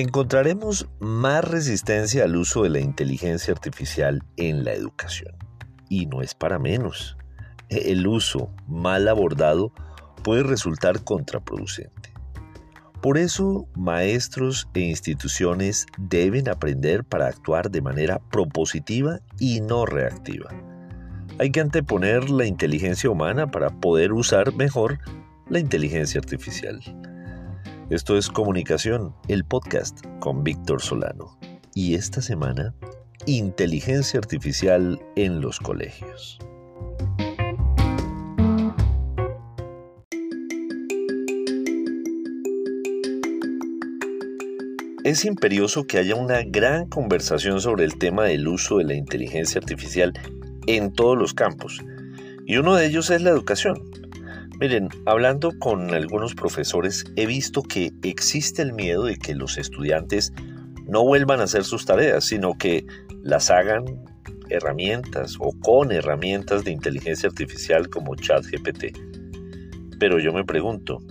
encontraremos más resistencia al uso de la inteligencia artificial en la educación. Y no es para menos. El uso mal abordado puede resultar contraproducente. Por eso, maestros e instituciones deben aprender para actuar de manera propositiva y no reactiva. Hay que anteponer la inteligencia humana para poder usar mejor la inteligencia artificial. Esto es Comunicación, el podcast con Víctor Solano. Y esta semana, inteligencia artificial en los colegios. Es imperioso que haya una gran conversación sobre el tema del uso de la inteligencia artificial en todos los campos. Y uno de ellos es la educación. Miren, hablando con algunos profesores he visto que existe el miedo de que los estudiantes no vuelvan a hacer sus tareas, sino que las hagan herramientas o con herramientas de inteligencia artificial como ChatGPT. Pero yo me pregunto,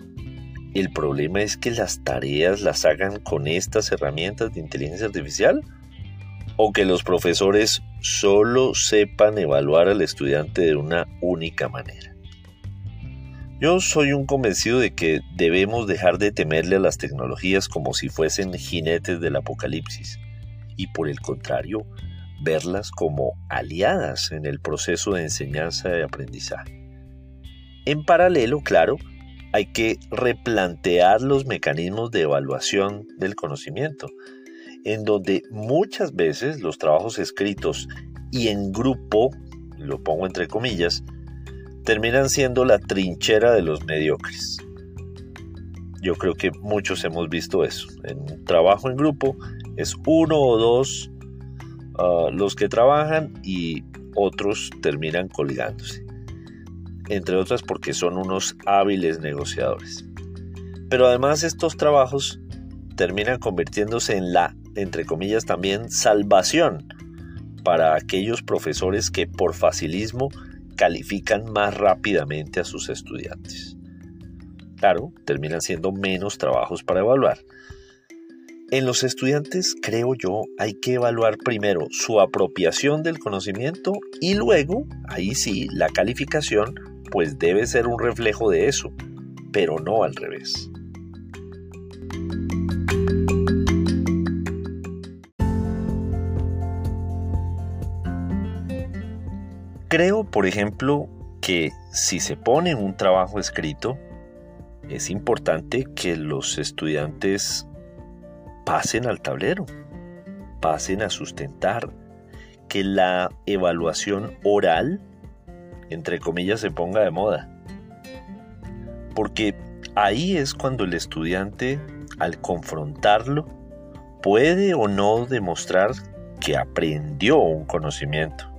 ¿el problema es que las tareas las hagan con estas herramientas de inteligencia artificial? ¿O que los profesores solo sepan evaluar al estudiante de una única manera? Yo soy un convencido de que debemos dejar de temerle a las tecnologías como si fuesen jinetes del apocalipsis y por el contrario, verlas como aliadas en el proceso de enseñanza y aprendizaje. En paralelo, claro, hay que replantear los mecanismos de evaluación del conocimiento, en donde muchas veces los trabajos escritos y en grupo, lo pongo entre comillas, terminan siendo la trinchera de los mediocres. Yo creo que muchos hemos visto eso. En trabajo en grupo es uno o dos ah, los que trabajan y otros terminan colgándose. Entre otras porque son unos hábiles negociadores. Pero además estos trabajos terminan convirtiéndose en la, entre comillas, también salvación para aquellos profesores que por facilismo califican más rápidamente a sus estudiantes. Claro, terminan siendo menos trabajos para evaluar. En los estudiantes, creo yo, hay que evaluar primero su apropiación del conocimiento y luego, ahí sí, la calificación, pues debe ser un reflejo de eso, pero no al revés. Creo, por ejemplo, que si se pone un trabajo escrito, es importante que los estudiantes pasen al tablero, pasen a sustentar, que la evaluación oral, entre comillas, se ponga de moda. Porque ahí es cuando el estudiante, al confrontarlo, puede o no demostrar que aprendió un conocimiento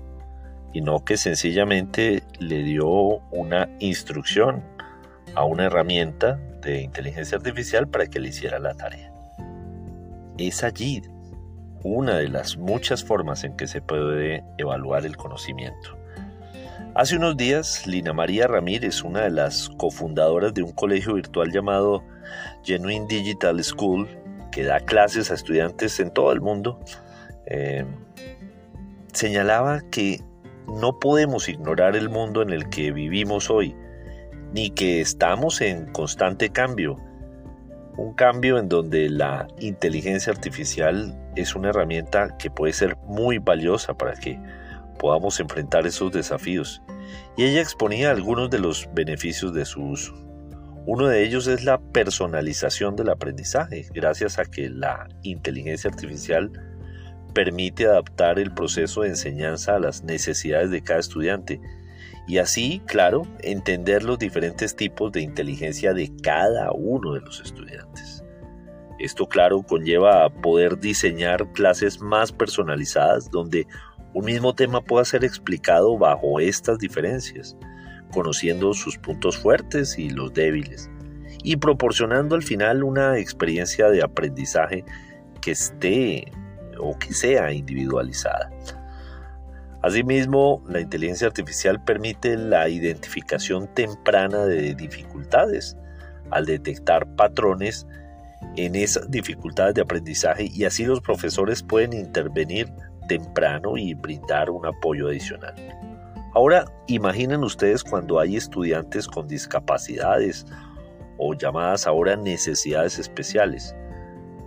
y no que sencillamente le dio una instrucción a una herramienta de inteligencia artificial para que le hiciera la tarea. Es allí una de las muchas formas en que se puede evaluar el conocimiento. Hace unos días, Lina María Ramírez, una de las cofundadoras de un colegio virtual llamado Genuine Digital School, que da clases a estudiantes en todo el mundo, eh, señalaba que no podemos ignorar el mundo en el que vivimos hoy, ni que estamos en constante cambio. Un cambio en donde la inteligencia artificial es una herramienta que puede ser muy valiosa para que podamos enfrentar esos desafíos. Y ella exponía algunos de los beneficios de su uso. Uno de ellos es la personalización del aprendizaje, gracias a que la inteligencia artificial permite adaptar el proceso de enseñanza a las necesidades de cada estudiante y así, claro, entender los diferentes tipos de inteligencia de cada uno de los estudiantes. Esto, claro, conlleva a poder diseñar clases más personalizadas donde un mismo tema pueda ser explicado bajo estas diferencias, conociendo sus puntos fuertes y los débiles, y proporcionando al final una experiencia de aprendizaje que esté o que sea individualizada. Asimismo, la inteligencia artificial permite la identificación temprana de dificultades al detectar patrones en esas dificultades de aprendizaje y así los profesores pueden intervenir temprano y brindar un apoyo adicional. Ahora imaginen ustedes cuando hay estudiantes con discapacidades o llamadas ahora necesidades especiales.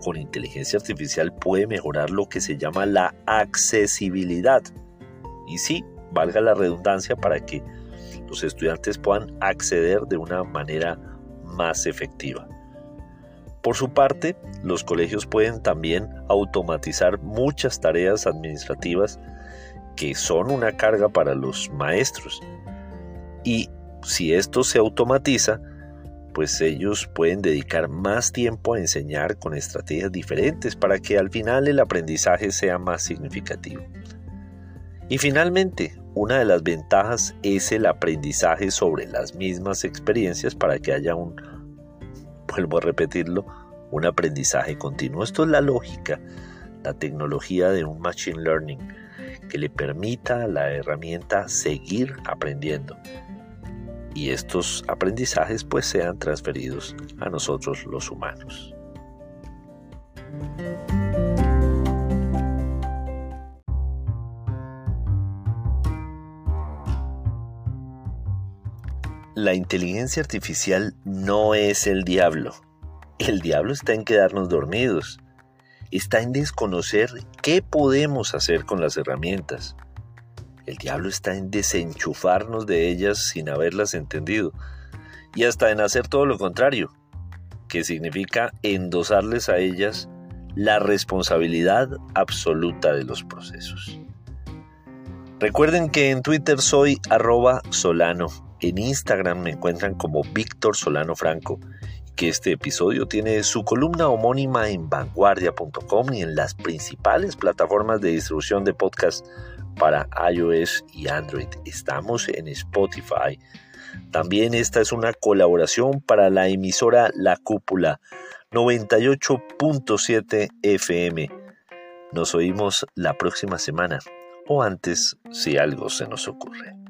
Con inteligencia artificial puede mejorar lo que se llama la accesibilidad. Y sí, valga la redundancia para que los estudiantes puedan acceder de una manera más efectiva. Por su parte, los colegios pueden también automatizar muchas tareas administrativas que son una carga para los maestros. Y si esto se automatiza, pues ellos pueden dedicar más tiempo a enseñar con estrategias diferentes para que al final el aprendizaje sea más significativo. Y finalmente, una de las ventajas es el aprendizaje sobre las mismas experiencias para que haya un, vuelvo a repetirlo, un aprendizaje continuo. Esto es la lógica, la tecnología de un machine learning que le permita a la herramienta seguir aprendiendo y estos aprendizajes pues sean transferidos a nosotros los humanos. La inteligencia artificial no es el diablo. El diablo está en quedarnos dormidos está en desconocer qué podemos hacer con las herramientas. El diablo está en desenchufarnos de ellas sin haberlas entendido y hasta en hacer todo lo contrario, que significa endosarles a ellas la responsabilidad absoluta de los procesos. Recuerden que en Twitter soy arroba solano, en Instagram me encuentran como Víctor Solano Franco que este episodio tiene su columna homónima en vanguardia.com y en las principales plataformas de distribución de podcast para iOS y Android. Estamos en Spotify. También esta es una colaboración para la emisora La Cúpula 98.7 FM. Nos oímos la próxima semana o antes si algo se nos ocurre.